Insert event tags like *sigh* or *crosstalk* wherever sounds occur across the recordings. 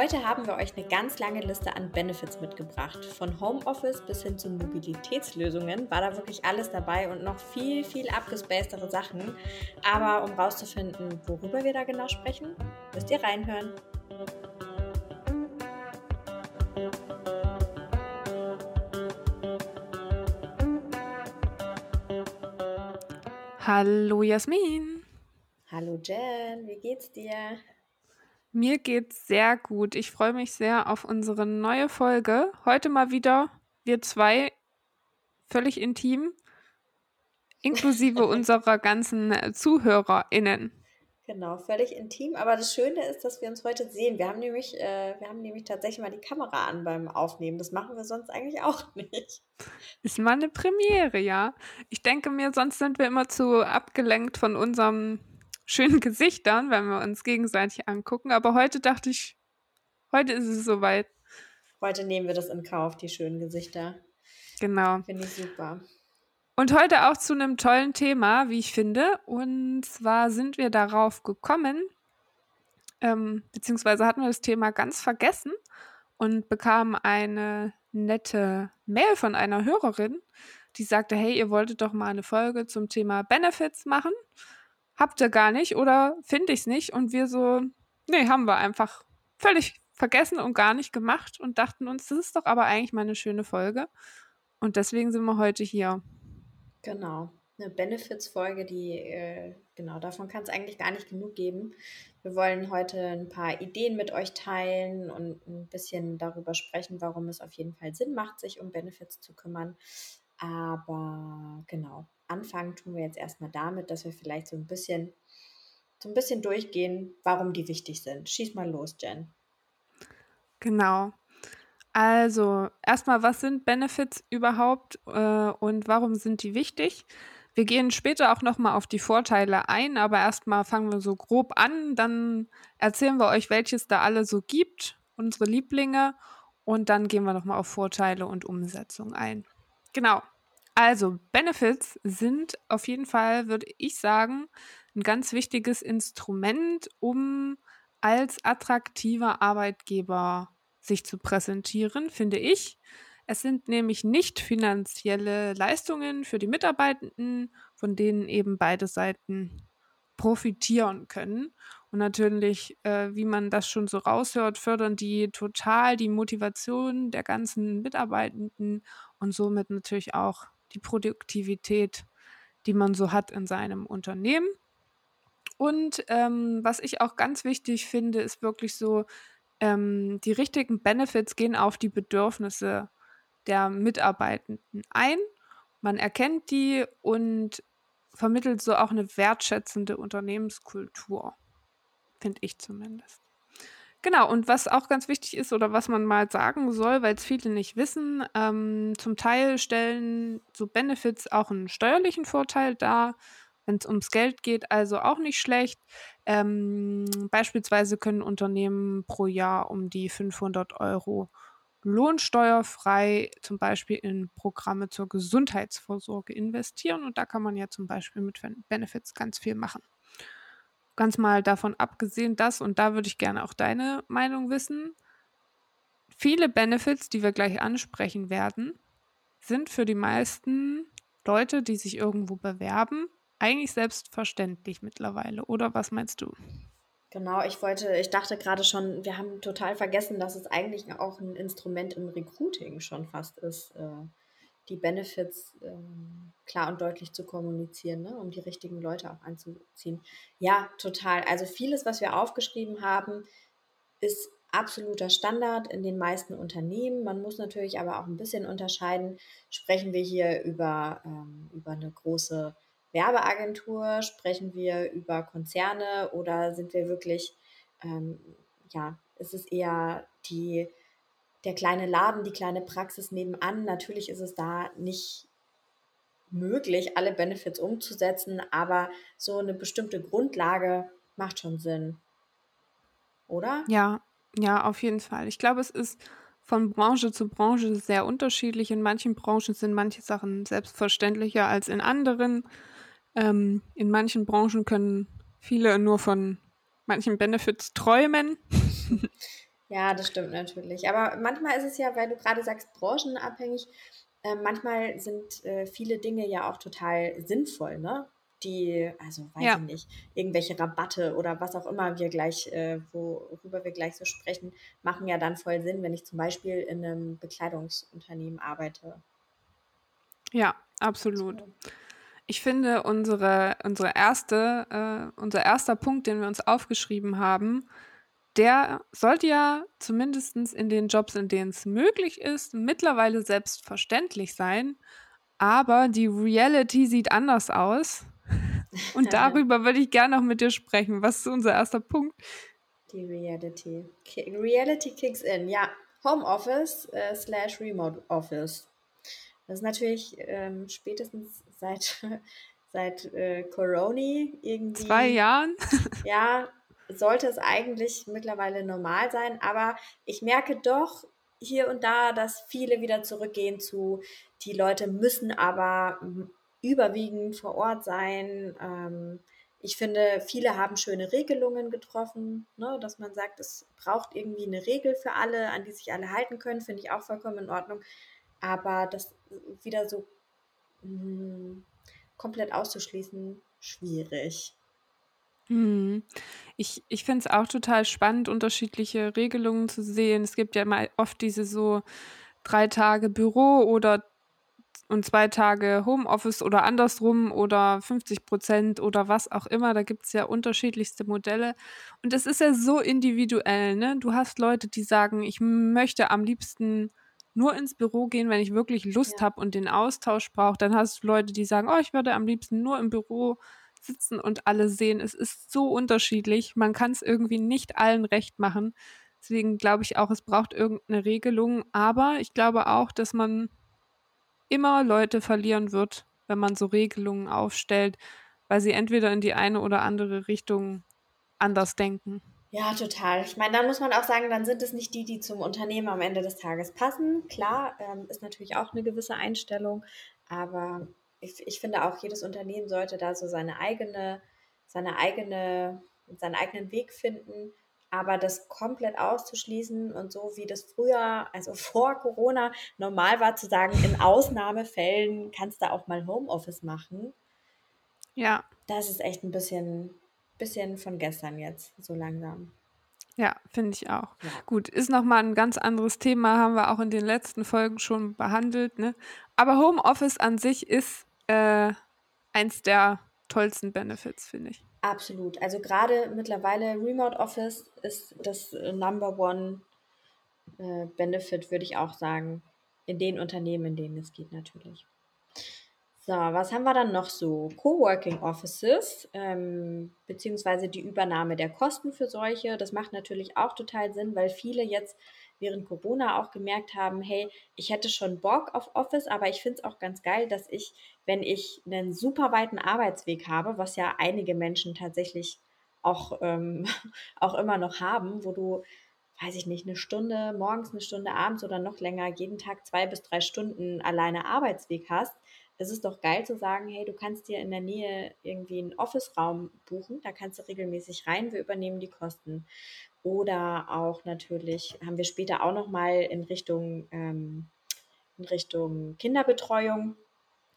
Heute haben wir euch eine ganz lange Liste an Benefits mitgebracht. Von Homeoffice bis hin zu Mobilitätslösungen war da wirklich alles dabei und noch viel, viel abgespacedere Sachen. Aber um rauszufinden, worüber wir da genau sprechen, müsst ihr reinhören. Hallo Jasmin. Hallo Jen, wie geht's dir? Mir geht's sehr gut. Ich freue mich sehr auf unsere neue Folge. Heute mal wieder wir zwei völlig intim, inklusive *laughs* unserer ganzen ZuhörerInnen. Genau, völlig intim. Aber das Schöne ist, dass wir uns heute sehen. Wir haben nämlich, äh, wir haben nämlich tatsächlich mal die Kamera an beim Aufnehmen. Das machen wir sonst eigentlich auch *laughs* nicht. Ist mal eine Premiere, ja. Ich denke mir, sonst sind wir immer zu abgelenkt von unserem schönen Gesichtern, wenn wir uns gegenseitig angucken. Aber heute dachte ich, heute ist es soweit. Heute nehmen wir das in Kauf, die schönen Gesichter. Genau. Finde ich super. Und heute auch zu einem tollen Thema, wie ich finde. Und zwar sind wir darauf gekommen, ähm, beziehungsweise hatten wir das Thema ganz vergessen und bekamen eine nette Mail von einer Hörerin, die sagte, hey, ihr wolltet doch mal eine Folge zum Thema Benefits machen habt ihr gar nicht oder finde ich es nicht? Und wir so, nee, haben wir einfach völlig vergessen und gar nicht gemacht und dachten uns, das ist doch aber eigentlich mal eine schöne Folge. Und deswegen sind wir heute hier. Genau, eine Benefits-Folge, die, äh, genau, davon kann es eigentlich gar nicht genug geben. Wir wollen heute ein paar Ideen mit euch teilen und ein bisschen darüber sprechen, warum es auf jeden Fall Sinn macht, sich um Benefits zu kümmern. Aber genau, anfangen tun wir jetzt erstmal damit, dass wir vielleicht so ein bisschen, so ein bisschen durchgehen, warum die wichtig sind. Schieß mal los, Jen. Genau. Also, erstmal, was sind Benefits überhaupt äh, und warum sind die wichtig? Wir gehen später auch nochmal auf die Vorteile ein, aber erstmal fangen wir so grob an, dann erzählen wir euch, welches da alle so gibt, unsere Lieblinge, und dann gehen wir nochmal auf Vorteile und Umsetzung ein. Genau. Also, Benefits sind auf jeden Fall, würde ich sagen, ein ganz wichtiges Instrument, um als attraktiver Arbeitgeber sich zu präsentieren, finde ich. Es sind nämlich nicht finanzielle Leistungen für die Mitarbeitenden, von denen eben beide Seiten profitieren können. Und natürlich, äh, wie man das schon so raushört, fördern die total die Motivation der ganzen Mitarbeitenden und somit natürlich auch die Produktivität, die man so hat in seinem Unternehmen. Und ähm, was ich auch ganz wichtig finde, ist wirklich so, ähm, die richtigen Benefits gehen auf die Bedürfnisse der Mitarbeitenden ein. Man erkennt die und vermittelt so auch eine wertschätzende Unternehmenskultur. Finde ich zumindest. Genau, und was auch ganz wichtig ist oder was man mal sagen soll, weil es viele nicht wissen, ähm, zum Teil stellen so Benefits auch einen steuerlichen Vorteil dar, wenn es ums Geld geht, also auch nicht schlecht. Ähm, beispielsweise können Unternehmen pro Jahr um die 500 Euro lohnsteuerfrei zum Beispiel in Programme zur Gesundheitsvorsorge investieren und da kann man ja zum Beispiel mit Benefits ganz viel machen. Ganz mal davon abgesehen, dass, und da würde ich gerne auch deine Meinung wissen, viele Benefits, die wir gleich ansprechen werden, sind für die meisten Leute, die sich irgendwo bewerben, eigentlich selbstverständlich mittlerweile. Oder was meinst du? Genau, ich wollte, ich dachte gerade schon, wir haben total vergessen, dass es eigentlich auch ein Instrument im Recruiting schon fast ist. Äh, die Benefits ähm, klar und deutlich zu kommunizieren, ne? um die richtigen Leute auch anzuziehen. Ja, total. Also vieles, was wir aufgeschrieben haben, ist absoluter Standard in den meisten Unternehmen. Man muss natürlich aber auch ein bisschen unterscheiden. Sprechen wir hier über, ähm, über eine große Werbeagentur? Sprechen wir über Konzerne oder sind wir wirklich, ähm, ja, ist es eher die der kleine Laden, die kleine Praxis nebenan. Natürlich ist es da nicht möglich, alle Benefits umzusetzen, aber so eine bestimmte Grundlage macht schon Sinn. Oder? Ja, ja, auf jeden Fall. Ich glaube, es ist von Branche zu Branche sehr unterschiedlich. In manchen Branchen sind manche Sachen selbstverständlicher als in anderen. Ähm, in manchen Branchen können viele nur von manchen Benefits träumen. *laughs* Ja, das stimmt natürlich. Aber manchmal ist es ja, weil du gerade sagst, branchenabhängig, äh, manchmal sind äh, viele Dinge ja auch total sinnvoll, ne? Die, also weiß Ja. ich nicht, irgendwelche Rabatte oder was auch immer wir gleich, äh, worüber wir gleich so sprechen, machen ja dann voll Sinn, wenn ich zum Beispiel in einem Bekleidungsunternehmen arbeite. Ja, absolut. Ich finde, unsere, unsere erste, äh, unser erster Punkt, den wir uns aufgeschrieben haben, der sollte ja zumindest in den Jobs, in denen es möglich ist, mittlerweile selbstverständlich sein. Aber die Reality sieht anders aus. *laughs* Und darüber würde ich gerne noch mit dir sprechen. Was ist unser erster Punkt? Die Reality. Ki- Reality kicks in, ja. Homeoffice äh, slash Remote Office. Das ist natürlich ähm, spätestens seit, *laughs* seit äh, Corona irgendwie. Zwei Jahren? Ja, sollte es eigentlich mittlerweile normal sein, aber ich merke doch hier und da, dass viele wieder zurückgehen zu, die Leute müssen aber überwiegend vor Ort sein. Ähm, ich finde, viele haben schöne Regelungen getroffen, ne, dass man sagt, es braucht irgendwie eine Regel für alle, an die sich alle halten können, finde ich auch vollkommen in Ordnung. Aber das wieder so mh, komplett auszuschließen, schwierig. Hm. Ich, ich finde es auch total spannend, unterschiedliche Regelungen zu sehen. Es gibt ja mal oft diese so drei Tage Büro oder und zwei Tage Homeoffice oder andersrum oder 50 Prozent oder was auch immer. Da gibt es ja unterschiedlichste Modelle. Und es ist ja so individuell. Ne? Du hast Leute, die sagen, ich möchte am liebsten nur ins Büro gehen, wenn ich wirklich Lust Ja. habe und den Austausch brauche. Dann hast du Leute, die sagen, oh, ich würde am liebsten nur im Büro sitzen und alle sehen. Es ist so unterschiedlich. Man kann es irgendwie nicht allen recht machen. Deswegen glaube ich auch, es braucht irgendeine Regelung. Aber ich glaube auch, dass man immer Leute verlieren wird, wenn man so Regelungen aufstellt, weil sie entweder in die eine oder andere Richtung anders denken. Ja, total. Ich meine, dann muss man auch sagen, dann sind es nicht die, die zum Unternehmen am Ende des Tages passen. Klar, ähm, ist natürlich auch eine gewisse Einstellung, aber ich, ich finde auch, jedes Unternehmen sollte da so seine eigene, seine eigene, seinen eigenen Weg finden. Aber das komplett auszuschließen und so wie das früher, also *laughs* vor Corona, normal war zu sagen, in Ausnahmefällen kannst du auch mal Homeoffice machen, Ja, das ist echt ein bisschen, bisschen von gestern jetzt, so langsam. ja, finde ich auch. Ja. Gut, ist nochmal ein ganz anderes Thema, haben wir auch in den letzten Folgen schon behandelt. Ne? Aber Homeoffice an sich ist äh, eins der tollsten Benefits, finde ich. Absolut. Also gerade mittlerweile Remote Office ist das äh, Number One äh, Benefit, würde ich auch sagen. In den Unternehmen, in denen es geht, natürlich. So, was haben wir dann noch so? Coworking Offices, ähm, beziehungsweise die Übernahme der Kosten für solche. Das macht natürlich auch total Sinn, weil viele jetzt während Corona auch gemerkt haben, hey, ich hätte schon Bock auf Office, aber ich finde es auch ganz geil, dass ich, wenn ich einen super weiten Arbeitsweg habe, was ja einige Menschen tatsächlich auch, ähm, *laughs* auch immer noch haben, wo du, weiß ich nicht, eine Stunde morgens, eine Stunde abends oder noch länger, jeden Tag zwei bis drei Stunden alleine Arbeitsweg hast, es ist doch geil zu sagen, hey, du kannst dir in der Nähe irgendwie einen Office-Raum buchen, da kannst du regelmäßig rein, wir übernehmen die Kosten. Oder auch natürlich haben wir später auch noch mal in Richtung, ähm, in Richtung Kinderbetreuung,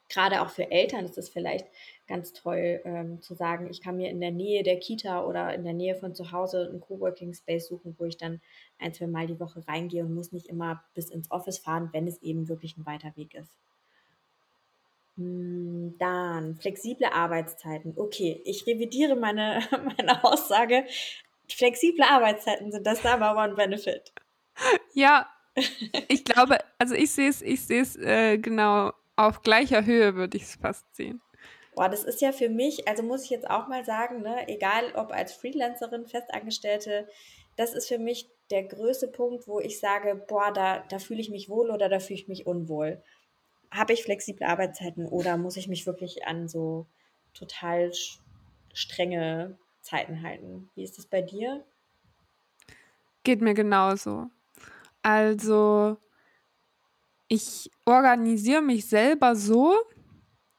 gerade auch für Eltern ist es vielleicht ganz toll ähm, zu sagen, ich kann mir in der Nähe der Kita oder in der Nähe von zu Hause einen Coworking Space suchen, wo ich dann ein, zwei Mal die Woche reingehe und muss nicht immer bis ins Office fahren, wenn es eben wirklich ein weiter Weg ist. Hm, Dann flexible Arbeitszeiten. Okay, ich revidiere meine, *laughs* meine Aussage. Flexible Arbeitszeiten sind das Number One Benefit. Ja, ich glaube, also ich sehe es, ich sehe es äh, genau auf gleicher Höhe, würde ich es fast sehen. Boah, das ist ja für mich, also muss ich jetzt auch mal sagen, ne, egal ob als Freelancerin, Festangestellte, das ist für mich der größte Punkt, wo ich sage, boah, da, da fühle ich mich wohl oder da fühle ich mich unwohl. Habe ich flexible Arbeitszeiten oder muss ich mich wirklich an so total strenge Zeiten halten? Wie ist das bei dir? Geht mir genauso. Also, ich organisiere mich selber so,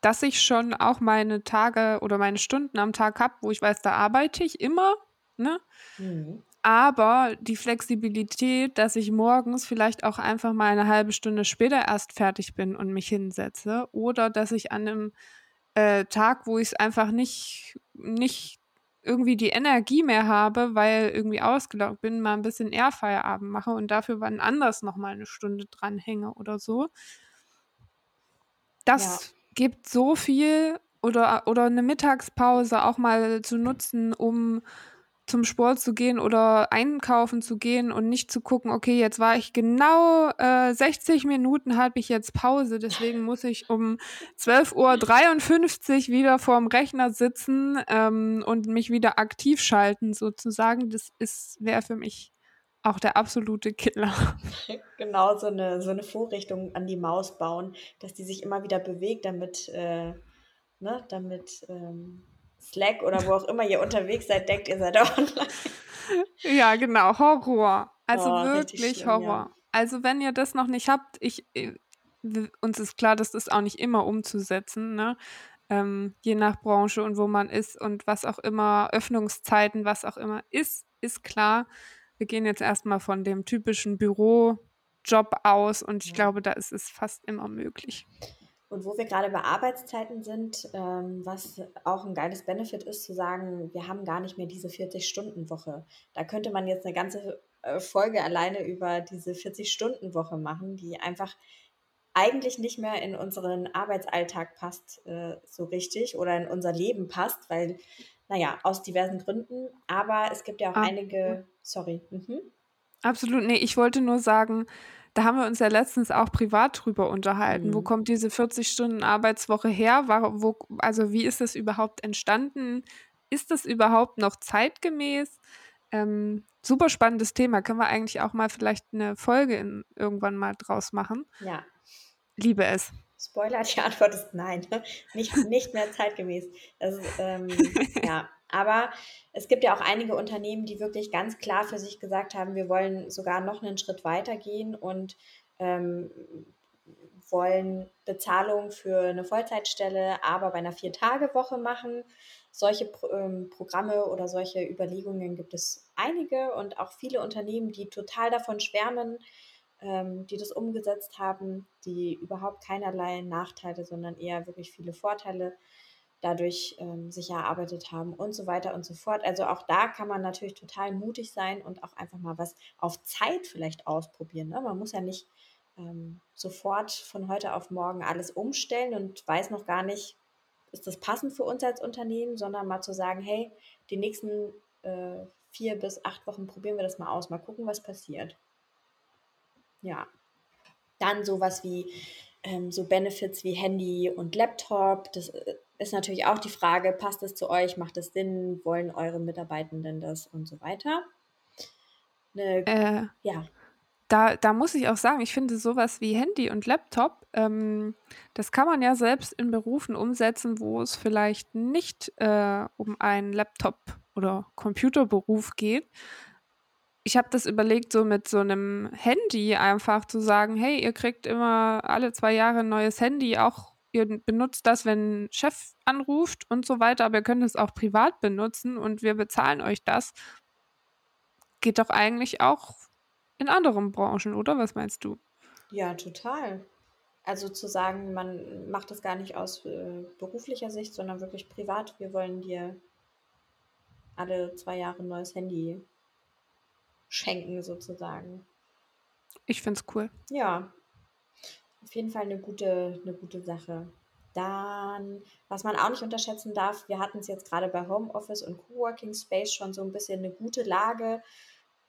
dass ich schon auch meine Tage oder meine Stunden am Tag habe, wo ich weiß, da arbeite ich immer. Ne? Mhm. aber die Flexibilität, dass ich morgens vielleicht auch einfach mal eine halbe Stunde später erst fertig bin und mich hinsetze oder dass ich an einem äh, Tag, wo ich es einfach nicht, nicht irgendwie die Energie mehr habe, weil irgendwie ausgelaugt bin, mal ein bisschen eher Feierabend mache und dafür wann anders noch mal eine Stunde dranhänge oder so. Das ja. gibt so viel oder, oder eine Mittagspause auch mal zu nutzen, um zum Sport zu gehen oder einkaufen zu gehen und nicht zu gucken, okay, jetzt war ich genau äh, 60 Minuten, habe ich jetzt Pause, deswegen muss ich um 12.53 Uhr wieder vorm Rechner sitzen ähm, und mich wieder aktiv schalten, sozusagen. Das wäre für mich auch der absolute Killer. *laughs* Genau, so eine, so eine Vorrichtung an die Maus bauen, dass die sich immer wieder bewegt, damit, äh, ne, damit ähm Slack oder wo auch immer ihr unterwegs seid, denkt, ihr seid *laughs* online. Ja, genau, Horror. Also oh, wirklich schlimm, Horror. Ja. Also wenn ihr das noch nicht habt, ich, äh, uns ist klar, das ist auch nicht immer umzusetzen, ne? Ähm, je nach Branche und wo man ist und was auch immer, Öffnungszeiten, was auch immer ist, ist klar. Wir gehen jetzt erstmal von dem typischen Bürojob aus und ich ja. glaube, da ist es fast immer möglich. Und wo wir gerade bei Arbeitszeiten sind, ähm, was auch ein geiles Benefit ist, zu sagen, wir haben gar nicht mehr diese 40-Stunden-Woche. Da könnte man jetzt eine ganze äh, Folge alleine über diese 40-Stunden-Woche machen, die einfach eigentlich nicht mehr in unseren Arbeitsalltag passt äh, so richtig oder in unser Leben passt, weil, naja, aus diversen Gründen. Aber es gibt ja auch ah. einige, sorry. Mhm. Absolut, nee, ich wollte nur sagen, da haben wir uns ja letztens auch privat drüber unterhalten. Mhm. Wo kommt diese 40 Stunden Arbeitswoche her? Wo, also wie ist das überhaupt entstanden? Ist das überhaupt noch zeitgemäß? Ähm, super spannendes Thema. Können wir eigentlich auch mal vielleicht eine Folge in, irgendwann mal draus machen? Ja. Liebe es. Spoiler, die Antwort ist nein. *laughs* Nicht, nicht mehr zeitgemäß. Ist, ähm, *laughs* ja, aber es gibt ja auch einige Unternehmen, die wirklich ganz klar für sich gesagt haben, wir wollen sogar noch einen Schritt weiter gehen und ähm, wollen Bezahlung für eine Vollzeitstelle, aber bei einer Vier-Tage-Woche machen. Solche ähm, Programme oder solche Überlegungen gibt es einige und auch viele Unternehmen, die total davon schwärmen, ähm, die das umgesetzt haben, die überhaupt keinerlei Nachteile, sondern eher wirklich viele Vorteile dadurch ähm, sich erarbeitet haben und so weiter und so fort. Also auch da kann man natürlich total mutig sein und auch einfach mal was auf Zeit vielleicht ausprobieren. Ne? Man muss ja nicht ähm, sofort von heute auf morgen alles umstellen und weiß noch gar nicht, ist das passend für uns als Unternehmen, sondern mal zu sagen, hey, die nächsten äh, vier bis acht Wochen probieren wir das mal aus, mal gucken, was passiert. Ja. Dann sowas wie ähm, so Benefits wie Handy und Laptop. Das äh, ist natürlich auch die Frage, passt es zu euch, macht es Sinn, wollen eure Mitarbeitenden das und so weiter. Eine, äh, ja. Da, da muss ich auch sagen, ich finde sowas wie Handy und Laptop, ähm, das kann man ja selbst in Berufen umsetzen, wo es vielleicht nicht äh, um einen Laptop- oder Computerberuf geht. Ich habe das überlegt, so mit so einem Handy einfach zu sagen, hey, ihr kriegt immer alle zwei Jahre ein neues Handy, auch ihr benutzt das, wenn Chef anruft und so weiter, aber ihr könnt es auch privat benutzen und wir bezahlen euch das. Geht doch eigentlich auch in anderen Branchen, oder? Was meinst du? Ja, total. Also zu sagen, man macht das gar nicht aus äh, beruflicher Sicht, sondern wirklich privat. Wir wollen dir alle zwei Jahre ein neues Handy schenken, sozusagen. Ich finde es cool. Ja, auf jeden Fall eine gute, eine gute Sache. Dann, was man auch nicht unterschätzen darf, wir hatten es jetzt gerade bei Homeoffice und Coworking Space schon so ein bisschen eine gute Lage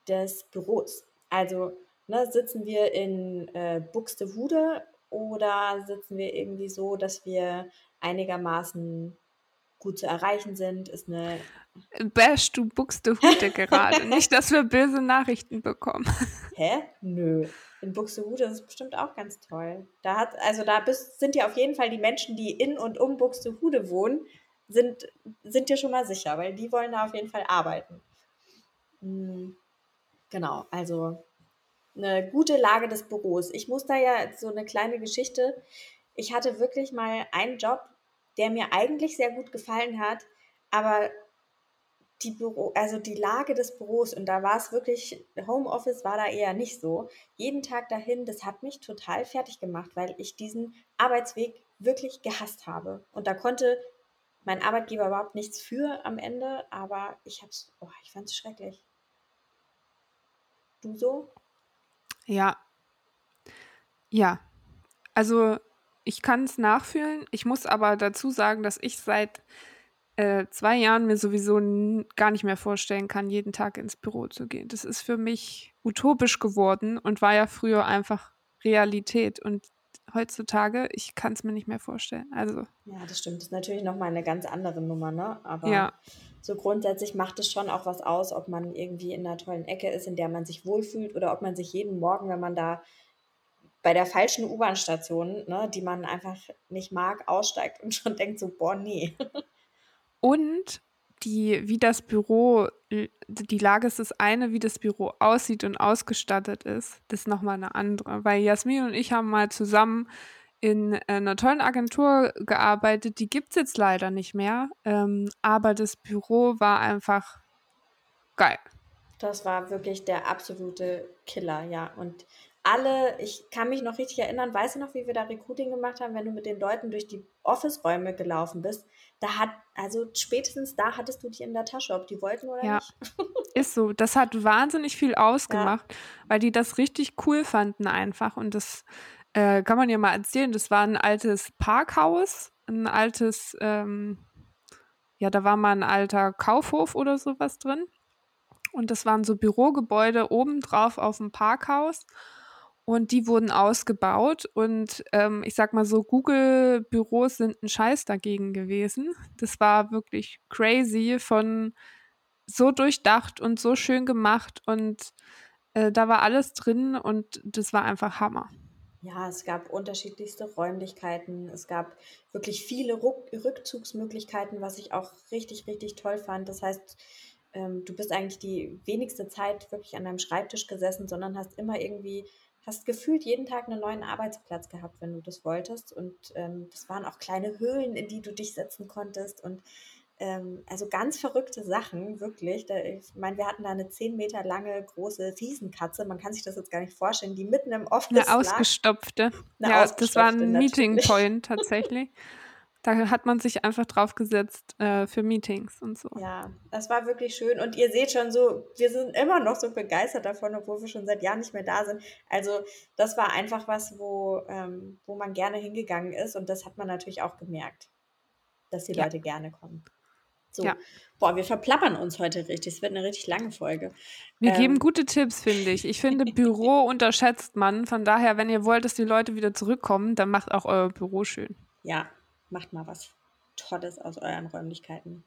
des Büros. Also ne, sitzen wir in äh, Buxtehude oder sitzen wir irgendwie so, dass wir einigermaßen gut zu erreichen sind, ist eine. Bash, du Buxtehude gerade. Nicht, dass wir böse Nachrichten bekommen. Hä? Nö. In Buxtehude ist es bestimmt auch ganz toll. Da hat, also da bist, sind ja auf jeden Fall die Menschen, die in und um Buxtehude wohnen, sind, sind dir schon mal sicher, weil die wollen da auf jeden Fall arbeiten. Hm, genau, also eine gute Lage des Büros. Ich muss da ja so eine kleine Geschichte. Ich hatte wirklich mal einen Job, der mir eigentlich sehr gut gefallen hat, aber die Büro, also die Lage des Büros und da war es wirklich, Homeoffice war da eher nicht so. Jeden Tag dahin, das hat mich total fertig gemacht, weil ich diesen Arbeitsweg wirklich gehasst habe. Und da konnte mein Arbeitgeber überhaupt nichts für am Ende, aber ich hab's, oh, ich fand es schrecklich. Du so? Ja. Ja. Also ich kann es nachfühlen. Ich muss aber dazu sagen, dass ich seit äh, zwei Jahren mir sowieso gar nicht mehr vorstellen kann, jeden Tag ins Büro zu gehen. Das ist für mich utopisch geworden und war ja früher einfach Realität. Und heutzutage, ich kann es mir nicht mehr vorstellen. Also. Ja, das stimmt. Das ist natürlich nochmal eine ganz andere Nummer, ne? Aber ja. so grundsätzlich macht es schon auch was aus, ob man irgendwie in einer tollen Ecke ist, in der man sich wohlfühlt oder ob man sich jeden Morgen, wenn man da bei der falschen U-Bahn-Station, ne, die man einfach nicht mag, aussteigt und schon denkt so, boah, nee. *laughs* Und die, wie das Büro, die Lage ist das eine, wie das Büro aussieht und ausgestattet ist, das ist nochmal eine andere. Weil Jasmin und ich haben mal zusammen in einer tollen Agentur gearbeitet, die gibt es jetzt leider nicht mehr, ähm, aber das Büro war einfach geil. Das war wirklich der absolute Killer, ja. Und alle, ich kann mich noch richtig erinnern, weißt du noch, wie wir da Recruiting gemacht haben, wenn du mit den Leuten durch die Office-Räume gelaufen bist? Da hat, also spätestens da hattest du die in der Tasche, ob die wollten oder ja, nicht. *laughs* ist so. Das hat wahnsinnig viel ausgemacht, ja. weil die das richtig cool fanden einfach. Und das äh, kann man ja mal erzählen. Das war ein altes Parkhaus, ein altes, ähm, ja, da war mal ein alter Kaufhof oder sowas drin. Und das waren so Bürogebäude obendrauf auf dem Parkhaus. Und die wurden ausgebaut und ähm, ich sag mal so, Google-Büros sind ein Scheiß dagegen gewesen. Das war wirklich crazy von so durchdacht und so schön gemacht und äh, da war alles drin und das war einfach Hammer. Ja, es gab unterschiedlichste Räumlichkeiten. Es gab wirklich viele Ruck Rückzugsmöglichkeiten, was ich auch richtig, richtig toll fand. Das heißt, ähm, du bist eigentlich die wenigste Zeit wirklich an deinem Schreibtisch gesessen, sondern hast immer irgendwie hast gefühlt jeden Tag einen neuen Arbeitsplatz gehabt, wenn du das wolltest. Und ähm, das waren auch kleine Höhlen, in die du dich setzen konntest. Und ähm, also ganz verrückte Sachen, wirklich. Da, ich meine, wir hatten da eine zehn Meter lange große Riesenkatze. Man kann sich das jetzt gar nicht vorstellen, die mitten im Office. Eine ausgestopfte. Eine ja, ausgestopfte, das war ein Meeting Point *laughs* tatsächlich. Da hat man sich einfach drauf gesetzt äh, für Meetings und so. Ja, das war wirklich schön. Und ihr seht schon so, wir sind immer noch so begeistert davon, obwohl wir schon seit Jahren nicht mehr da sind. Also das war einfach was, wo, ähm, wo man gerne hingegangen ist. Und das hat man natürlich auch gemerkt, dass die ja. Leute gerne kommen. So. Ja. Boah, wir verplappern uns heute richtig. Es wird eine richtig lange Folge. Wir ähm, geben gute Tipps, finde ich. Ich finde, Büro *laughs* unterschätzt man. Von daher, wenn ihr wollt, dass die Leute wieder zurückkommen, dann macht auch euer Büro schön. Ja, macht mal was Tolles aus euren Räumlichkeiten.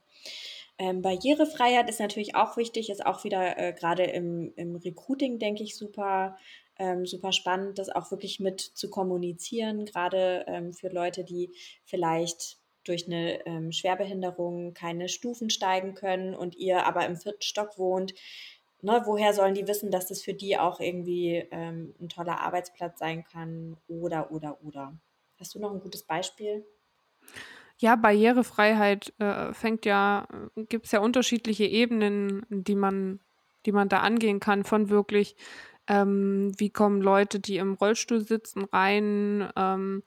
Ähm, Barrierefreiheit ist natürlich auch wichtig, ist auch wieder äh, gerade im, im Recruiting, denke ich, super, ähm, super spannend, das auch wirklich mit zu kommunizieren, gerade ähm, für Leute, die vielleicht durch eine ähm, Schwerbehinderung keine Stufen steigen können und ihr aber im vierten Stock wohnt. Ne, woher sollen die wissen, dass das für die auch irgendwie ähm, ein toller Arbeitsplatz sein kann? Oder, oder, oder. Hast du noch ein gutes Beispiel? Ja, Barrierefreiheit äh, fängt ja, gibt es ja unterschiedliche Ebenen, die man, die man da angehen kann, von wirklich, ähm, wie kommen Leute, die im Rollstuhl sitzen, rein, ähm,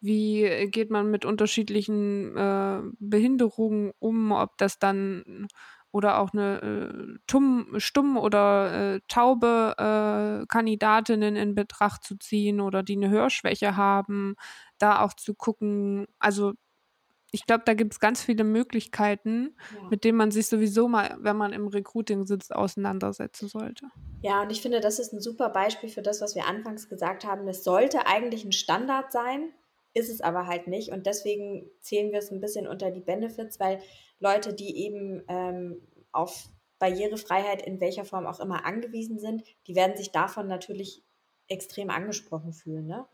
wie geht man mit unterschiedlichen äh, Behinderungen um, ob das dann oder auch eine äh, tumm, stumm oder äh, taube äh, Kandidatinnen in Betracht zu ziehen oder die eine Hörschwäche haben, da auch zu gucken, also ich glaube, da gibt es ganz viele Möglichkeiten, ja. mit denen man sich sowieso mal, wenn man im Recruiting sitzt, auseinandersetzen sollte. Ja, und ich finde, das ist ein super Beispiel für das, was wir anfangs gesagt haben. Es sollte eigentlich ein Standard sein, ist es aber halt nicht. Und deswegen zählen wir es ein bisschen unter die Benefits, weil Leute, die eben ähm, auf Barrierefreiheit in welcher Form auch immer angewiesen sind, die werden sich davon natürlich extrem angesprochen fühlen. Ne?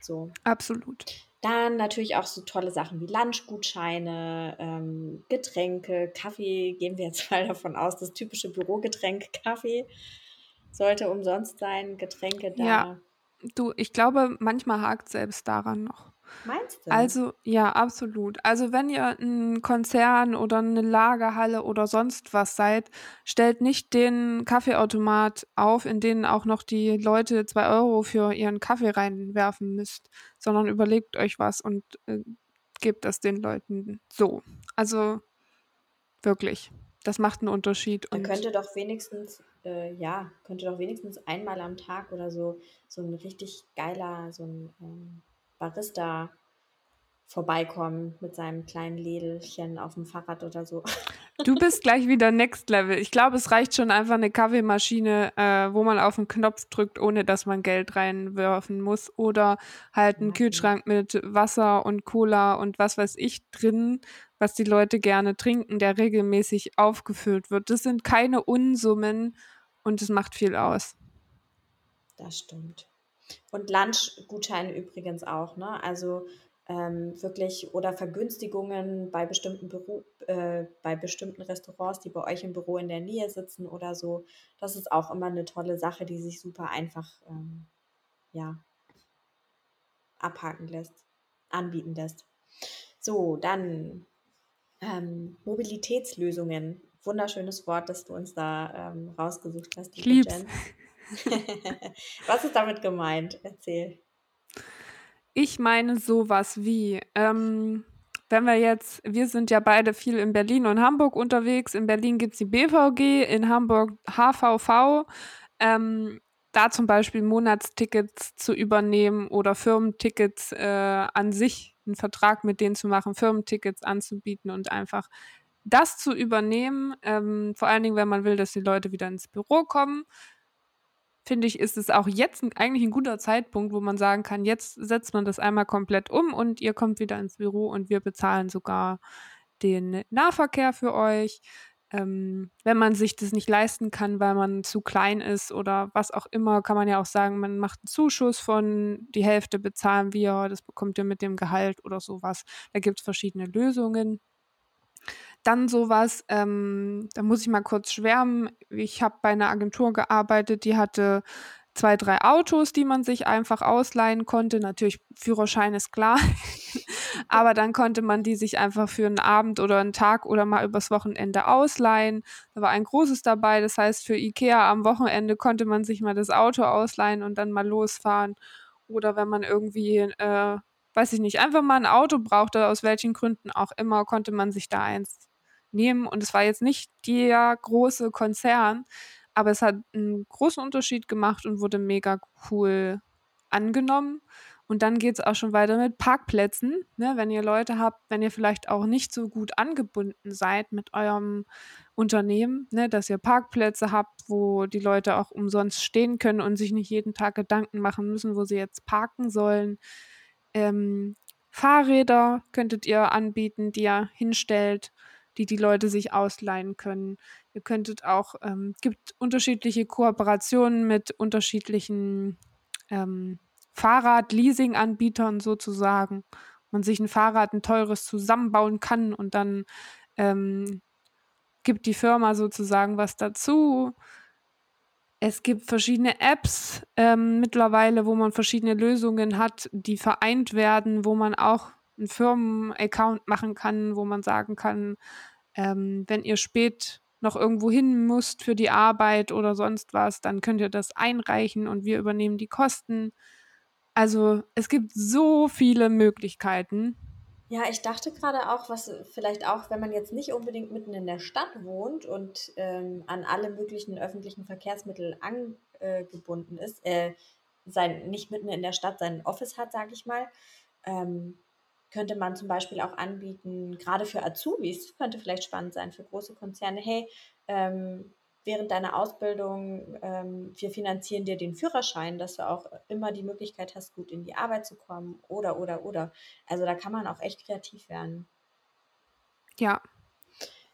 So. Absolut. Dann natürlich auch so tolle Sachen wie Lunchgutscheine, ähm, Getränke, Kaffee, gehen wir jetzt *laughs* mal davon aus, das typische Bürogetränk Kaffee sollte umsonst sein, Getränke da. Ja, du, ich glaube, manchmal hakt selbst daran noch. Meinst du? Also, ja, absolut. Also, wenn ihr ein Konzern oder eine Lagerhalle oder sonst was seid, stellt nicht den Kaffeeautomat auf, in den auch noch die Leute zwei Euro für ihren Kaffee reinwerfen müsst, sondern überlegt euch was und, äh, gebt das den Leuten so. Also, wirklich, das macht einen Unterschied und könnte doch wenigstens, äh, ja, könnte doch wenigstens einmal am Tag oder so so ein richtig geiler, so ein ähm, Barista vorbeikommen mit seinem kleinen Lädelchen auf dem Fahrrad oder so. *laughs* Du bist gleich wieder Next Level. Ich glaube, es reicht schon einfach eine Kaffeemaschine, äh, wo man auf den Knopf drückt, ohne dass man Geld reinwerfen muss. Oder halt einen Ja. Kühlschrank mit Wasser und Cola und was weiß ich drin, was die Leute gerne trinken, der regelmäßig aufgefüllt wird. Das sind keine Unsummen und es macht viel aus. Das stimmt. Und Lunchgutscheine übrigens auch, ne? Also ähm, wirklich oder Vergünstigungen bei bestimmten Büro, äh, bei bestimmten Restaurants, die bei euch im Büro in der Nähe sitzen oder so. Das ist auch immer eine tolle Sache, die sich super einfach ähm, ja, abhaken lässt, anbieten lässt. So, dann ähm, Mobilitätslösungen. Wunderschönes Wort, das du uns da ähm, rausgesucht hast, Ich lieb's. Jen. *laughs* Was ist damit gemeint? Erzähl. Ich meine sowas wie, ähm, wenn wir jetzt, wir sind ja beide viel in Berlin und Hamburg unterwegs. In Berlin gibt es die BVG, in Hamburg HVV. Ähm, da zum Beispiel Monatstickets zu übernehmen oder Firmentickets äh, an sich, einen Vertrag mit denen zu machen, Firmentickets anzubieten und einfach das zu übernehmen. Ähm, vor allen Dingen, wenn man will, dass die Leute wieder ins Büro kommen finde ich, ist es auch jetzt eigentlich ein guter Zeitpunkt, wo man sagen kann, jetzt setzt man das einmal komplett um und ihr kommt wieder ins Büro und wir bezahlen sogar den Nahverkehr für euch. Ähm, wenn man sich das nicht leisten kann, weil man zu klein ist oder was auch immer, kann man ja auch sagen, man macht einen Zuschuss von die Hälfte bezahlen wir, das bekommt ihr mit dem Gehalt oder sowas. Da gibt es verschiedene Lösungen. Dann sowas, ähm, da muss ich mal kurz schwärmen. Ich habe bei einer Agentur gearbeitet, die hatte zwei, drei Autos, die man sich einfach ausleihen konnte. Natürlich, Führerschein ist klar. *laughs* Aber dann konnte man die sich einfach für einen Abend oder einen Tag oder mal übers Wochenende ausleihen. Da war ein großes dabei. Das heißt, für Ikea am Wochenende konnte man sich mal das Auto ausleihen und dann mal losfahren. Oder wenn man irgendwie, äh, weiß ich nicht, einfach mal ein Auto brauchte, aus welchen Gründen auch immer, konnte man sich da eins nehmen. Und es war jetzt nicht der große Konzern, aber es hat einen großen Unterschied gemacht und wurde mega cool angenommen. Und dann geht es auch schon weiter mit Parkplätzen. Ne? Wenn ihr Leute habt, wenn ihr vielleicht auch nicht so gut angebunden seid mit eurem Unternehmen, ne? dass ihr Parkplätze habt, wo die Leute auch umsonst stehen können und sich nicht jeden Tag Gedanken machen müssen, wo sie jetzt parken sollen. Ähm, Fahrräder könntet ihr anbieten, die ihr hinstellt die die Leute sich ausleihen können. Ihr könntet auch, ähm, gibt unterschiedliche Kooperationen mit unterschiedlichen ähm, Fahrrad-Leasing-Anbietern sozusagen. Man sich ein Fahrrad, ein teures zusammenbauen kann und dann ähm, gibt die Firma sozusagen was dazu. Es gibt verschiedene Apps ähm, mittlerweile, wo man verschiedene Lösungen hat, die vereint werden, wo man auch einen Firmenaccount machen kann, wo man sagen kann, ähm, wenn ihr spät noch irgendwo hin müsst für die Arbeit oder sonst was, dann könnt ihr das einreichen und wir übernehmen die Kosten. Also es gibt so viele Möglichkeiten. Ja, ich dachte gerade auch, was vielleicht auch, wenn man jetzt nicht unbedingt mitten in der Stadt wohnt und ähm, an alle möglichen öffentlichen Verkehrsmittel angebunden ist, äh, sein, nicht mitten in der Stadt sein Office hat, sage ich mal, ähm, könnte man zum Beispiel auch anbieten, gerade für Azubis, könnte vielleicht spannend sein für große Konzerne, hey, ähm, während deiner Ausbildung, ähm, wir finanzieren dir den Führerschein, dass du auch immer die Möglichkeit hast, gut in die Arbeit zu kommen oder, oder, oder. Also da kann man auch echt kreativ werden. Ja.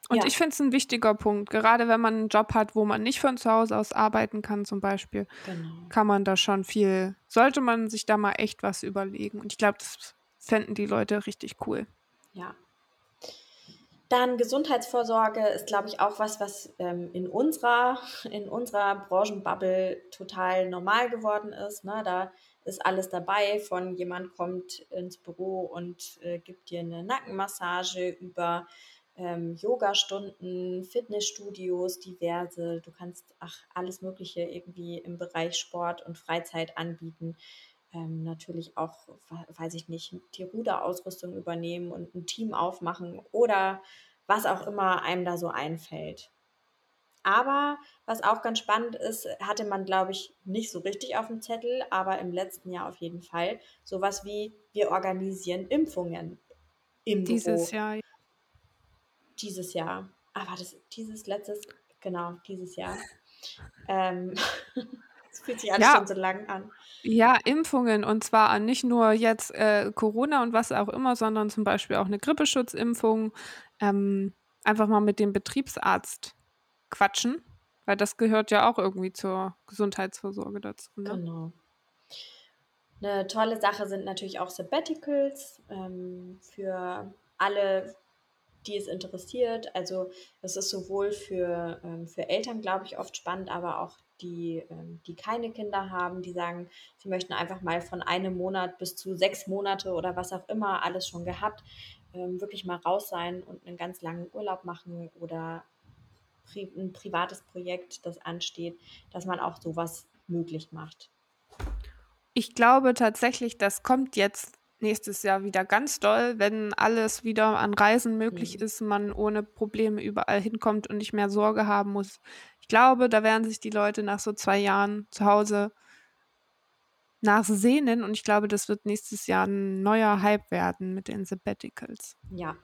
Und Ja, ich finde es ein wichtiger Punkt, gerade wenn man einen Job hat, wo man nicht von zu Hause aus arbeiten kann, zum Beispiel, genau. kann man da schon viel, sollte man sich da mal echt was überlegen. Und ich glaube, das fänden die Leute richtig cool. Ja. Dann Gesundheitsvorsorge ist, glaube ich, auch was, was ähm, in unserer, *laughs* in unserer Branchenbubble total normal geworden ist. Ne? Da ist alles dabei, von jemand kommt ins Büro und äh, gibt dir eine Nackenmassage über ähm, Yoga-Stunden, Fitnessstudios, diverse. Du kannst ach, alles Mögliche irgendwie im Bereich Sport und Freizeit anbieten. Ähm, natürlich auch, weiß ich nicht, die Ruderausrüstung übernehmen und ein Team aufmachen oder was auch immer einem da so einfällt. Aber was auch ganz spannend ist, hatte man, glaube ich, nicht so richtig auf dem Zettel, aber im letzten Jahr auf jeden Fall, sowas wie wir organisieren Impfungen im Dieses Büro. Jahr. Dieses Jahr. Ah, war das dieses letztes? Genau, dieses Jahr. Ähm, *laughs* das fühlt sich alles ja. schon so lang an. Ja, Impfungen und zwar nicht nur jetzt äh, Corona und was auch immer, sondern zum Beispiel auch eine Grippeschutzimpfung. Ähm, einfach mal mit dem Betriebsarzt quatschen, weil das gehört ja auch irgendwie zur Gesundheitsvorsorge dazu. Ne? Genau. Eine tolle Sache sind natürlich auch Sabbaticals ähm, für alle, die es interessiert. Also es ist sowohl für, ähm, für Eltern, glaube ich, oft spannend, aber auch die, ähm, die keine Kinder haben, die sagen, sie möchten einfach mal von einem Monat bis zu sechs Monate oder was auch immer alles schon gehabt, ähm, wirklich mal raus sein und einen ganz langen Urlaub machen oder ein privates Projekt, das ansteht, dass man auch sowas möglich macht. Ich glaube tatsächlich, das kommt jetzt nächstes Jahr wieder ganz doll, wenn alles wieder an Reisen möglich mhm. ist, man ohne Probleme überall hinkommt und nicht mehr Sorge haben muss. Ich glaube, da werden sich die Leute nach so zwei Jahren zu Hause nachsehnen und ich glaube, das wird nächstes Jahr ein neuer Hype werden mit den Sabbaticals. Ja,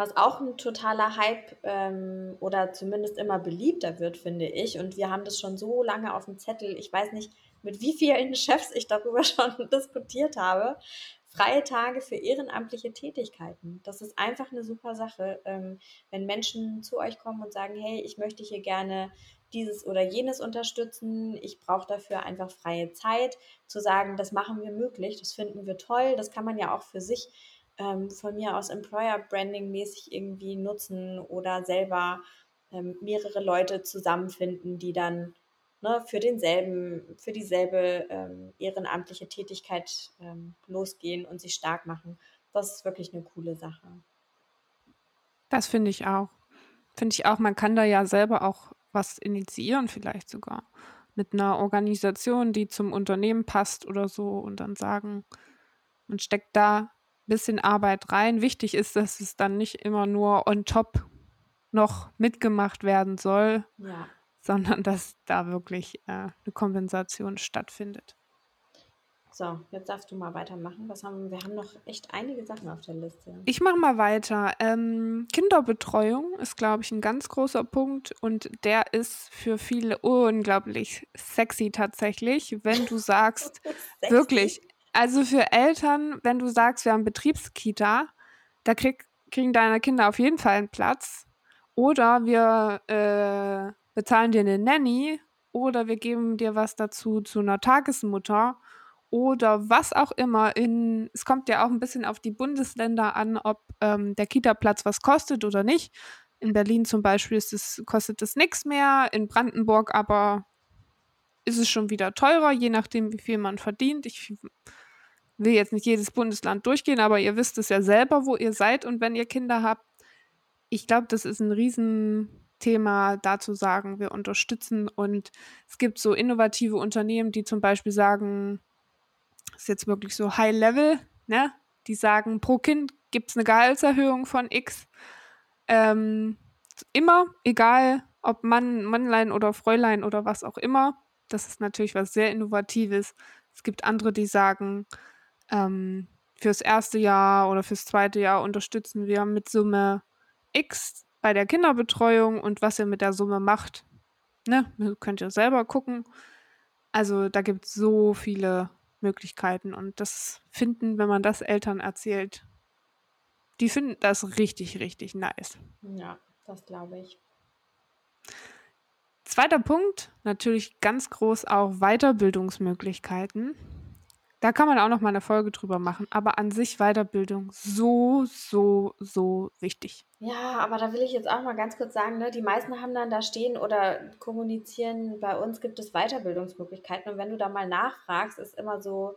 was auch ein totaler Hype ähm, oder zumindest immer beliebter wird, finde ich. Und wir haben das schon so lange auf dem Zettel. Ich weiß nicht, mit wie vielen Chefs ich darüber *laughs* schon diskutiert habe. Freie Tage für ehrenamtliche Tätigkeiten. Das ist einfach eine super Sache. Ähm, wenn Menschen zu euch kommen und sagen, hey, ich möchte hier gerne dieses oder jenes unterstützen, ich brauche dafür einfach freie Zeit, zu sagen, das machen wir möglich, das finden wir toll, das kann man ja auch für sich ähm, von mir aus Employer Branding mäßig irgendwie nutzen oder selber ähm, mehrere Leute zusammenfinden, die dann ne, für denselben, für dieselbe ähm, ehrenamtliche Tätigkeit ähm, losgehen und sich stark machen. Das ist wirklich eine coole Sache. Das finde ich auch. Finde ich auch, man kann da ja selber auch was initiieren, vielleicht sogar mit einer Organisation, die zum Unternehmen passt oder so und dann sagen, man steckt da bisschen Arbeit rein. Wichtig ist, dass es dann nicht immer nur on top noch mitgemacht werden soll, ja. *laughs* sondern dass da wirklich äh, eine Kompensation stattfindet. So, jetzt darfst du mal weitermachen. Was haben wir haben noch echt einige Sachen auf der Liste. Ich mache mal weiter. Ähm, Kinderbetreuung ist, glaube ich, ein ganz großer Punkt und der ist für viele unglaublich sexy tatsächlich, wenn du sagst, *laughs* wirklich, also für Eltern, wenn du sagst, wir haben Betriebskita, da krieg, kriegen deine Kinder auf jeden Fall einen Platz. Oder wir äh, bezahlen dir eine Nanny oder wir geben dir was dazu zu einer Tagesmutter oder was auch immer. In, es kommt ja auch ein bisschen auf die Bundesländer an, ob ähm, der Kita-Platz was kostet oder nicht. In Berlin zum Beispiel es, kostet es nichts mehr, in Brandenburg aber ist es schon wieder teurer, je nachdem, wie viel man verdient. Ich will jetzt nicht jedes Bundesland durchgehen, aber ihr wisst es ja selber, wo ihr seid und wenn ihr Kinder habt. Ich glaube, das ist ein Riesenthema, da zu sagen, wir unterstützen und es gibt so innovative Unternehmen, die zum Beispiel sagen, ist jetzt wirklich so High Level, ne? Die sagen, pro Kind gibt es eine Gehaltserhöhung von X. Ähm, immer, egal ob Mann, Mannlein oder Fräulein oder was auch immer. Das ist natürlich was sehr Innovatives. Es gibt andere, die sagen, ähm, fürs erste Jahr oder fürs zweite Jahr unterstützen wir mit Summe X bei der Kinderbetreuung und was ihr mit der Summe macht, ne, könnt ihr selber gucken. Also da gibt es so viele Möglichkeiten und das finden, wenn man das Eltern erzählt, die finden das richtig, richtig nice. Ja, das glaube ich. Zweiter Punkt, natürlich ganz groß auch Weiterbildungsmöglichkeiten. Da kann man auch noch mal eine Folge drüber machen. Aber an sich Weiterbildung so, so, so wichtig. Ja, aber da will ich jetzt auch mal ganz kurz sagen, ne, die meisten haben dann da stehen oder kommunizieren, bei uns gibt es Weiterbildungsmöglichkeiten. Und wenn du da mal nachfragst, ist immer so,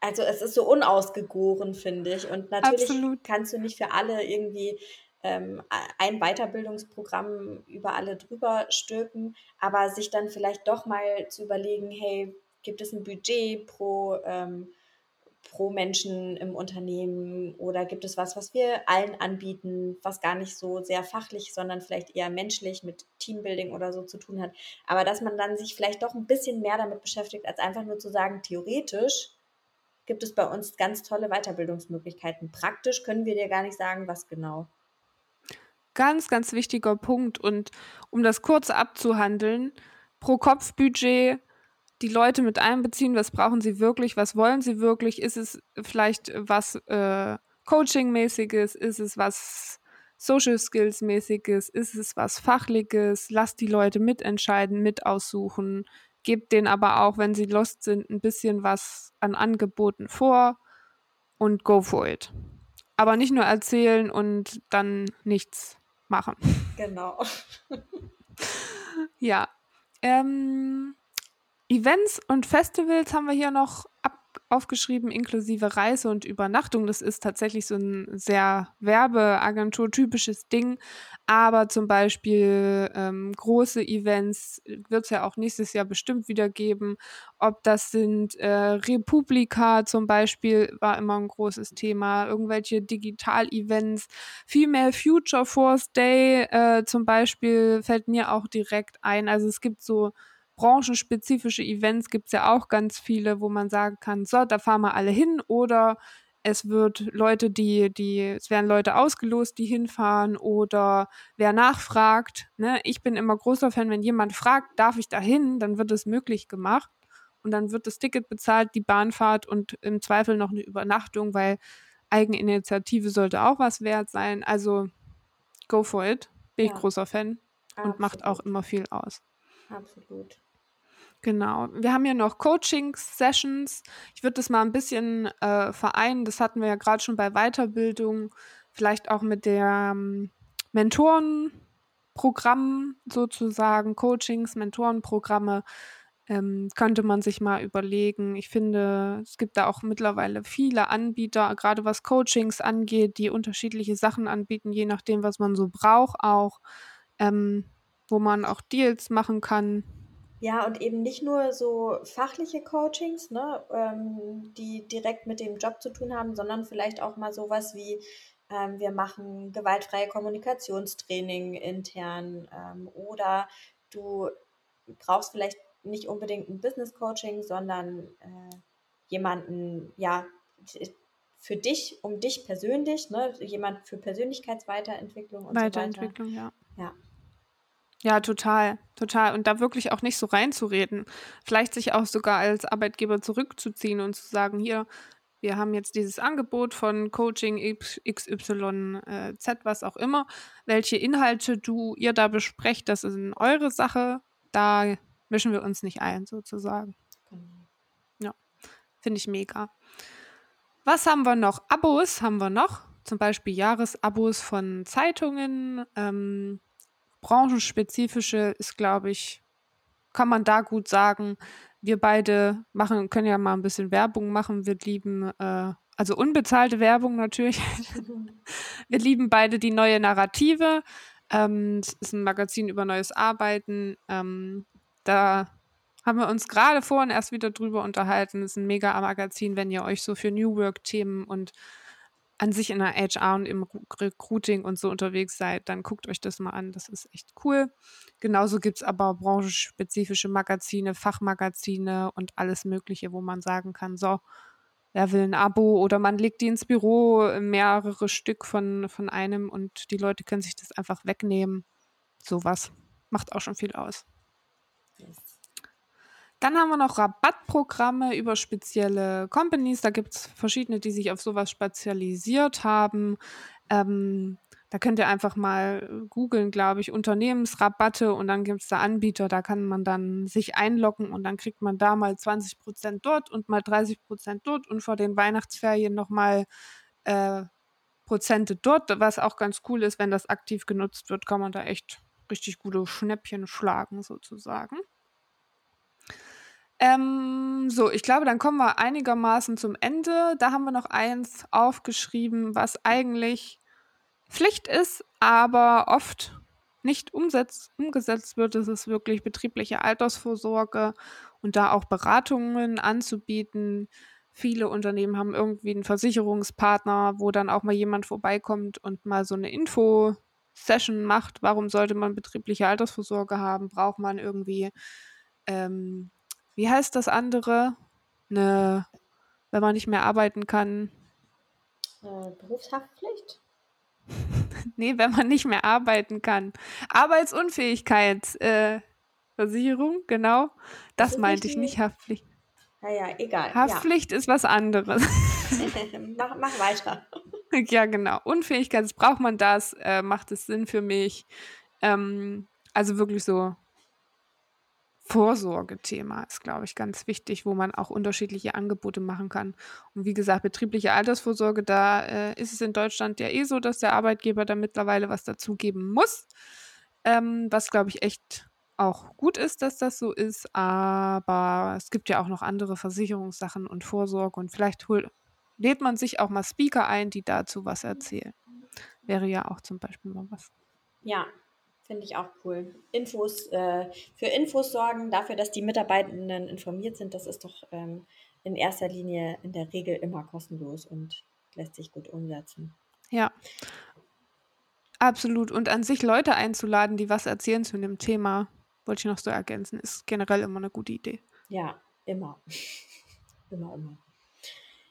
also es ist so unausgegoren, finde ich. Und natürlich Absolut. kannst du nicht für alle irgendwie ähm, ein Weiterbildungsprogramm über alle drüber stülpen, aber sich dann vielleicht doch mal zu überlegen, hey, gibt es ein Budget pro, ähm, pro Menschen im Unternehmen oder gibt es was, was wir allen anbieten, was gar nicht so sehr fachlich, sondern vielleicht eher menschlich mit Teambuilding oder so zu tun hat. Aber dass man dann sich vielleicht doch ein bisschen mehr damit beschäftigt, als einfach nur zu sagen, theoretisch gibt es bei uns ganz tolle Weiterbildungsmöglichkeiten. Praktisch können wir dir gar nicht sagen, was genau. Ganz, ganz wichtiger Punkt. Und um das kurz abzuhandeln, pro Kopf Budget die Leute mit einbeziehen, was brauchen sie wirklich, was wollen sie wirklich, ist es vielleicht was äh, Coaching-mäßiges, ist es was Social Skills-mäßiges, ist es was Fachliches, lasst die Leute mitentscheiden, mit aussuchen, gebt denen aber auch, wenn sie lost sind, ein bisschen was an Angeboten vor und go for it. Aber nicht nur erzählen und dann nichts machen. Genau. ja. Ähm, Events und Festivals haben wir hier noch ab aufgeschrieben, inklusive Reise und Übernachtung. Das ist tatsächlich so ein sehr Werbeagentur-typisches Ding. Aber zum Beispiel ähm, große Events wird es ja auch nächstes Jahr bestimmt wieder geben. Ob das sind äh, Republika zum Beispiel, war immer ein großes Thema. Irgendwelche Digital-Events. Female Future Force Day äh, zum Beispiel fällt mir auch direkt ein. Also es gibt so branchenspezifische Events gibt es ja auch ganz viele, wo man sagen kann, so, da fahren wir alle hin oder es wird Leute, die, die, es werden Leute ausgelost, die hinfahren oder wer nachfragt. Ne? Ich bin immer großer Fan, wenn jemand fragt, darf ich da hin, dann wird es möglich gemacht und dann wird das Ticket bezahlt, die Bahnfahrt und im Zweifel noch eine Übernachtung, weil Eigeninitiative sollte auch was wert sein. Also go for it. Bin ja. ich großer Fan Absolut. und macht auch immer viel aus. Absolut. Genau. Wir haben ja noch Coaching-Sessions. Ich würde das mal ein bisschen äh, vereinen. Das hatten wir ja gerade schon bei Weiterbildung, vielleicht auch mit der ähm, Mentorenprogramm sozusagen, Coachings, Mentorenprogramme. Ähm, könnte man sich mal überlegen. Ich finde, es gibt da auch mittlerweile viele Anbieter, gerade was Coachings angeht, die unterschiedliche Sachen anbieten, je nachdem, was man so braucht, auch ähm, wo man auch Deals machen kann. Ja, und eben nicht nur so fachliche Coachings, ne, ähm, die direkt mit dem Job zu tun haben, sondern vielleicht auch mal sowas wie, ähm, wir machen gewaltfreie Kommunikationstraining intern ähm, oder du brauchst vielleicht nicht unbedingt ein Business Coaching, sondern äh, jemanden, ja, für dich, um dich persönlich, ne, jemand für Persönlichkeitsweiterentwicklung und Weiterentwicklung, so weiter. ja. Ja. Ja, total, total. Und da wirklich auch nicht so reinzureden. Vielleicht sich auch sogar als Arbeitgeber zurückzuziehen und zu sagen, hier, wir haben jetzt dieses Angebot von Coaching XYZ, äh, was auch immer. Welche Inhalte du ihr da besprecht, das ist eure Sache. Da mischen wir uns nicht ein, sozusagen. Genau. Ja, finde ich mega. Was haben wir noch? Abos haben wir noch. Zum Beispiel Jahresabos von Zeitungen. Ähm, branchenspezifische ist, glaube ich, kann man da gut sagen. Wir beide machen, können ja mal ein bisschen Werbung machen. Wir lieben, äh, also unbezahlte Werbung natürlich. *laughs* wir lieben beide die neue Narrative. Ähm, es ist ein Magazin über neues Arbeiten. Ähm, da haben wir uns gerade vorhin erst wieder drüber unterhalten. Es ist ein mega Magazin, wenn ihr euch so für New Work-Themen und an sich in der HR und im Recruiting und so unterwegs seid, dann guckt euch das mal an. Das ist echt cool. Genauso gibt es aber branchenspezifische Magazine, Fachmagazine und alles Mögliche, wo man sagen kann, so, wer will ein Abo oder man legt die ins Büro, mehrere Stück von, von einem und die Leute können sich das einfach wegnehmen. Sowas macht auch schon viel aus. Dann haben wir noch Rabattprogramme über spezielle Companies. Da gibt es verschiedene, die sich auf sowas spezialisiert haben. Ähm, da könnt ihr einfach mal googeln, glaube ich, Unternehmensrabatte und dann gibt es da Anbieter, da kann man dann sich einloggen und dann kriegt man da mal 20 Prozent dort und mal 30 Prozent dort und vor den Weihnachtsferien nochmal äh, Prozente dort, was auch ganz cool ist, wenn das aktiv genutzt wird, kann man da echt richtig gute Schnäppchen schlagen sozusagen. Ähm, so, ich glaube, dann kommen wir einigermaßen zum Ende. Da haben wir noch eins aufgeschrieben, was eigentlich Pflicht ist, aber oft nicht umsetzt, umgesetzt wird. Das ist wirklich betriebliche Altersvorsorge und da auch Beratungen anzubieten. Viele Unternehmen haben irgendwie einen Versicherungspartner, wo dann auch mal jemand vorbeikommt und mal so eine Info-Session macht. Warum sollte man betriebliche Altersvorsorge haben? Braucht man irgendwie ähm, wie heißt das andere? Eine, wenn man nicht mehr arbeiten kann. Äh, Berufshaftpflicht? *laughs* nee, wenn man nicht mehr arbeiten kann. Arbeitsunfähigkeitsversicherung, äh, genau. Das, das meinte ich nicht Haftpflicht. Naja, egal. Haftpflicht ja. ist was anderes. *laughs* mach, mach weiter. *laughs* Ja, genau. Unfähigkeit, braucht man das, äh, macht es Sinn für mich. Ähm, also wirklich so Vorsorgethema ist, glaube ich, ganz wichtig, wo man auch unterschiedliche Angebote machen kann. Und wie gesagt, betriebliche Altersvorsorge, da äh, ist es in Deutschland ja eh so, dass der Arbeitgeber da mittlerweile was dazugeben muss. Ähm, was, glaube ich, echt auch gut ist, dass das so ist. Aber es gibt ja auch noch andere Versicherungssachen und Vorsorge. Und vielleicht holt, lädt man sich auch mal Speaker ein, die dazu was erzählen. Wäre ja auch zum Beispiel mal was. Ja, Finde ich auch cool. Infos, äh, für Infos sorgen, dafür, dass die Mitarbeitenden informiert sind, das ist doch ähm, in erster Linie in der Regel immer kostenlos und lässt sich gut umsetzen. Ja. Absolut. Und an sich Leute einzuladen, die was erzählen zu dem Thema, wollte ich noch so ergänzen, ist generell immer eine gute Idee. Ja, immer. *laughs* immer, immer.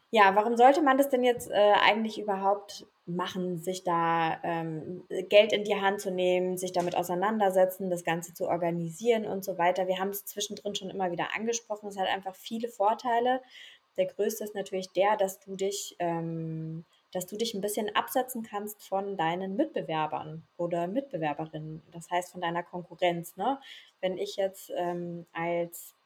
Ja, warum sollte man das denn jetzt äh, eigentlich überhaupt machen, sich da ähm, Geld in die Hand zu nehmen, sich damit auseinandersetzen, das Ganze zu organisieren und so weiter. Wir haben es zwischendrin schon immer wieder angesprochen. Es hat einfach viele Vorteile. Der größte ist natürlich der, dass du dich, ähm, dass du dich ein bisschen absetzen kannst von deinen Mitbewerbern oder Mitbewerberinnen. Das heißt von deiner Konkurrenz. Ne? Wenn ich jetzt ähm, als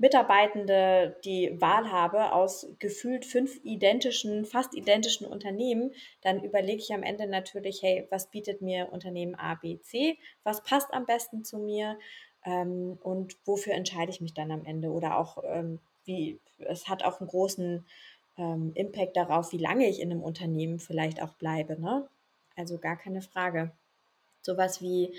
Mitarbeitende die Wahl habe aus gefühlt fünf identischen, fast identischen Unternehmen, dann überlege ich am Ende natürlich, hey, was bietet mir Unternehmen A, B, C? Was passt am besten zu mir? Ähm, und wofür entscheide ich mich dann am Ende? Oder auch, ähm, wie, es hat auch einen großen ähm, Impact darauf, wie lange ich in einem Unternehmen vielleicht auch bleibe. Ne? Also gar keine Frage. Sowas wie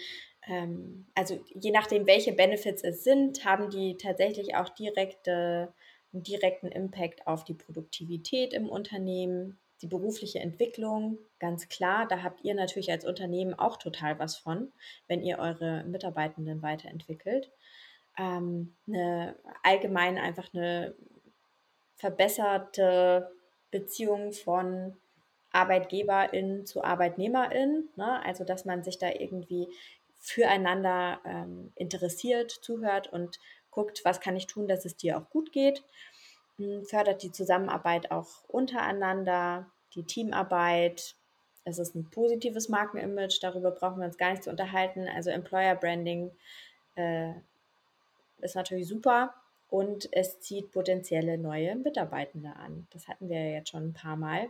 ähm, also je nachdem, welche Benefits es sind, haben die tatsächlich auch direkte, einen direkten Impact auf die Produktivität im Unternehmen, die berufliche Entwicklung, ganz klar. Da habt ihr natürlich als Unternehmen auch total was von, wenn ihr eure Mitarbeitenden weiterentwickelt. Ähm, eine, allgemein einfach eine verbesserte Beziehung von Arbeitgeberin zu Arbeitnehmerin, ne? also dass man sich da irgendwie füreinander ähm, interessiert, zuhört und guckt, was kann ich tun, dass es dir auch gut geht. Hm, fördert die Zusammenarbeit auch untereinander, die Teamarbeit. Es ist ein positives Markenimage, darüber brauchen wir uns gar nicht zu unterhalten. Also Employer Branding äh, ist natürlich super und es zieht potenzielle neue Mitarbeitende an. Das hatten wir ja jetzt schon ein paar Mal.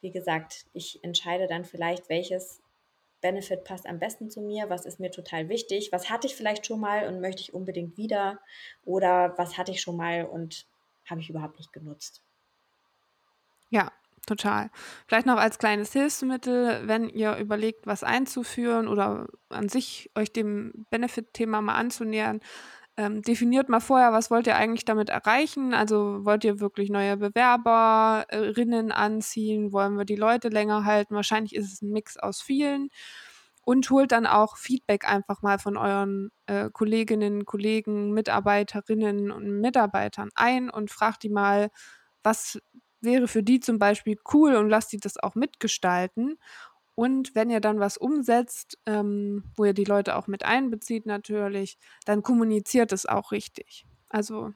Wie gesagt, ich entscheide dann vielleicht, welches Benefit passt am besten zu mir, was ist mir total wichtig, was hatte ich vielleicht schon mal und möchte ich unbedingt wieder oder was hatte ich schon mal und habe ich überhaupt nicht genutzt. Ja, total. Vielleicht noch als kleines Hilfsmittel, wenn ihr überlegt, was einzuführen oder an sich euch dem Benefit-Thema mal anzunähern, ähm, definiert mal vorher, was wollt ihr eigentlich damit erreichen? Also wollt ihr wirklich neue Bewerberinnen anziehen? Wollen wir die Leute länger halten? Wahrscheinlich ist es ein Mix aus vielen. Und holt dann auch Feedback einfach mal von euren äh, Kolleginnen, Kollegen, Mitarbeiterinnen und Mitarbeitern ein und fragt die mal, was wäre für die zum Beispiel cool und lasst die das auch mitgestalten. Und wenn ihr dann was umsetzt, ähm, wo ihr die Leute auch mit einbezieht natürlich, dann kommuniziert es auch richtig. Also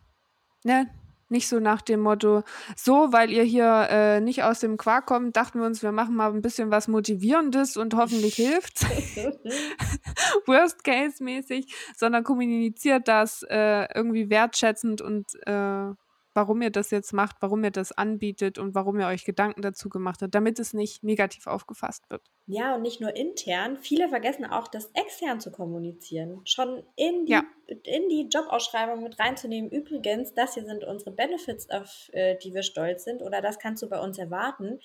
ne, Nicht so nach dem Motto, so, weil ihr hier äh, nicht aus dem Quark kommt, dachten wir uns, wir machen mal ein bisschen was Motivierendes und hoffentlich hilft's. *laughs* Worst Case mäßig, sondern kommuniziert das äh, irgendwie wertschätzend und äh, warum ihr das jetzt macht, warum ihr das anbietet und warum ihr euch Gedanken dazu gemacht habt, damit es nicht negativ aufgefasst wird. Ja, und nicht nur intern. Viele vergessen auch, das extern zu kommunizieren. Schon in die, ja. in die Jobausschreibung mit reinzunehmen. Übrigens, das hier sind unsere Benefits, auf äh, die wir stolz sind oder das kannst du bei uns erwarten.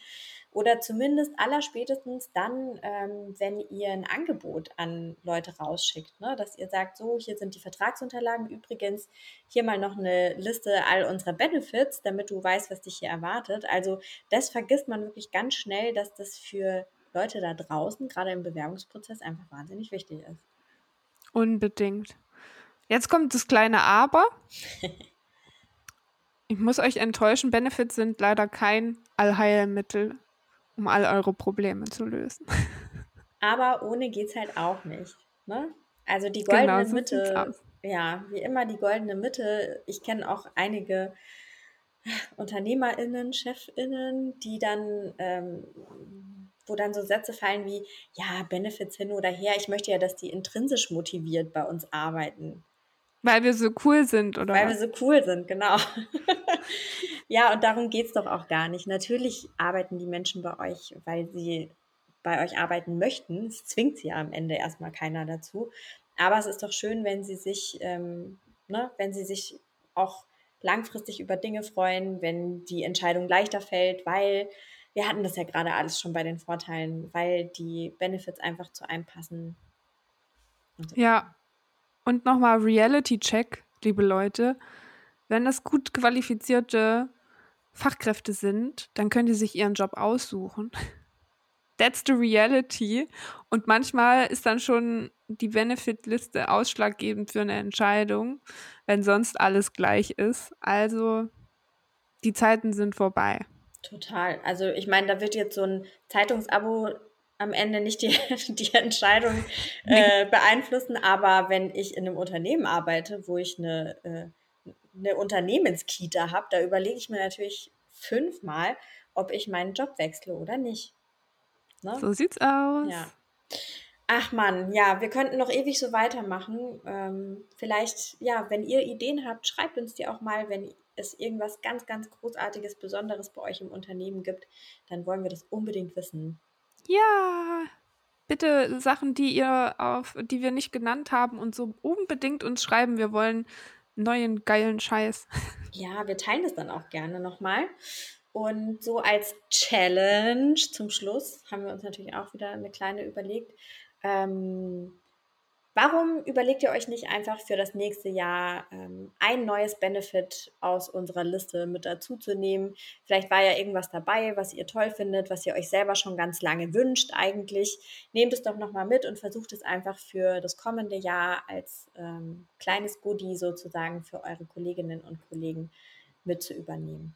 Oder zumindest allerspätestens dann, ähm, wenn ihr ein Angebot an Leute rausschickt, ne? dass ihr sagt, so, hier sind die Vertragsunterlagen. Übrigens, hier mal noch eine Liste all unserer Benefits, damit du weißt, was dich hier erwartet. Also das vergisst man wirklich ganz schnell, dass das für Leute da draußen, gerade im Bewerbungsprozess, einfach wahnsinnig wichtig ist. Unbedingt. Jetzt kommt das kleine Aber. *laughs* ich muss euch enttäuschen, Benefits sind leider kein Allheilmittel um all eure Probleme zu lösen. *laughs* Aber ohne geht es halt auch nicht. Ne? Also die goldene genau, so Mitte, ja, wie immer die goldene Mitte. Ich kenne auch einige UnternehmerInnen, ChefInnen, die dann, ähm, wo dann so Sätze fallen wie, ja, Benefits hin oder her, ich möchte ja, dass die intrinsisch motiviert bei uns arbeiten. Weil wir so cool sind, oder? Weil wir so cool sind, genau. *laughs* ja, und darum geht es doch auch gar nicht. Natürlich arbeiten die Menschen bei euch, weil sie bei euch arbeiten möchten. Es zwingt sie ja am Ende erstmal keiner dazu. Aber es ist doch schön, wenn sie sich, ähm, ne, wenn sie sich auch langfristig über Dinge freuen, wenn die Entscheidung leichter fällt, weil wir hatten das ja gerade alles schon bei den Vorteilen, weil die Benefits einfach zu einem passen. So. Ja, und nochmal Reality-Check, liebe Leute. Wenn das gut qualifizierte Fachkräfte sind, dann können die sich ihren Job aussuchen. That's the reality. Und manchmal ist dann schon die Benefit-Liste ausschlaggebend für eine Entscheidung, wenn sonst alles gleich ist. Also die Zeiten sind vorbei. Total. Also ich meine, da wird jetzt so ein Zeitungsabo am Ende nicht die, *laughs* die Entscheidung äh, beeinflussen, aber wenn ich in einem Unternehmen arbeite, wo ich eine, äh, eine Unternehmenskita habe, da überlege ich mir natürlich fünfmal, ob ich meinen Job wechsle oder nicht. Ne? So sieht's aus. Ja. Ach man, ja, wir könnten noch ewig so weitermachen. Ähm, vielleicht, ja, wenn ihr Ideen habt, schreibt uns die auch mal, wenn es irgendwas ganz, ganz Großartiges, Besonderes bei euch im Unternehmen gibt, dann wollen wir das unbedingt wissen. Ja, bitte Sachen, die ihr auf, die wir nicht genannt haben und so unbedingt uns schreiben. Wir wollen neuen geilen Scheiß. Ja, wir teilen das dann auch gerne nochmal. Und so als Challenge zum Schluss haben wir uns natürlich auch wieder eine kleine überlegt. Ähm, Warum überlegt ihr euch nicht einfach für das nächste Jahr ähm, ein neues Benefit aus unserer Liste mit dazu zu nehmen? Vielleicht war ja irgendwas dabei, was ihr toll findet, was ihr euch selber schon ganz lange wünscht eigentlich. Nehmt es doch nochmal mit und versucht es einfach für das kommende Jahr als ähm, kleines Goodie sozusagen für eure Kolleginnen und Kollegen mit zu übernehmen.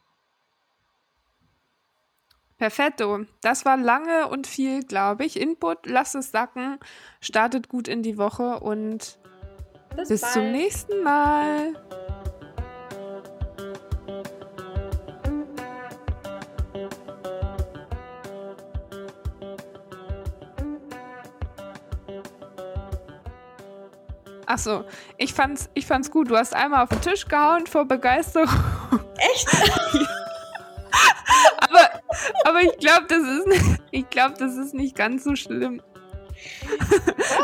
Perfetto. Das war lange und viel, glaube ich. Input, lasst es sacken, startet gut in die Woche und bis, bis zum nächsten Mal. Achso, ich fand's, ich fand's gut. Du hast einmal auf den Tisch gehauen vor Begeisterung. Echt? *laughs* Aber ich glaube, das ist, *laughs* ich glaube, das ist nicht ganz so schlimm. *laughs*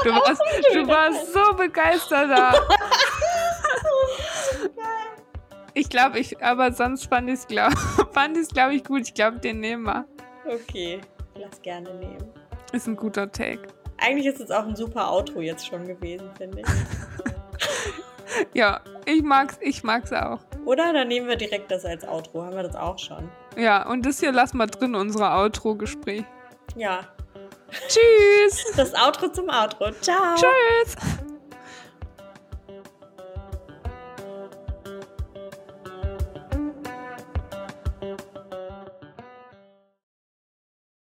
Du warst, du warst so begeistert da. *laughs* Ich glaube, ich, aber sonst fand ich es, glaube glaub ich, gut. Ich glaube, den nehmen wir. Okay, lass gerne nehmen. Ist ein guter Take. Eigentlich ist es auch ein super Outro jetzt schon gewesen, finde ich. ja, ich mag's, ich mag's auch. Oder? Dann nehmen wir direkt das als Outro. Haben wir das auch schon. Ja, und das hier lassen wir drin, unser Outro-Gespräch. Ja. Tschüss. Das Outro zum Outro. Ciao. Tschüss.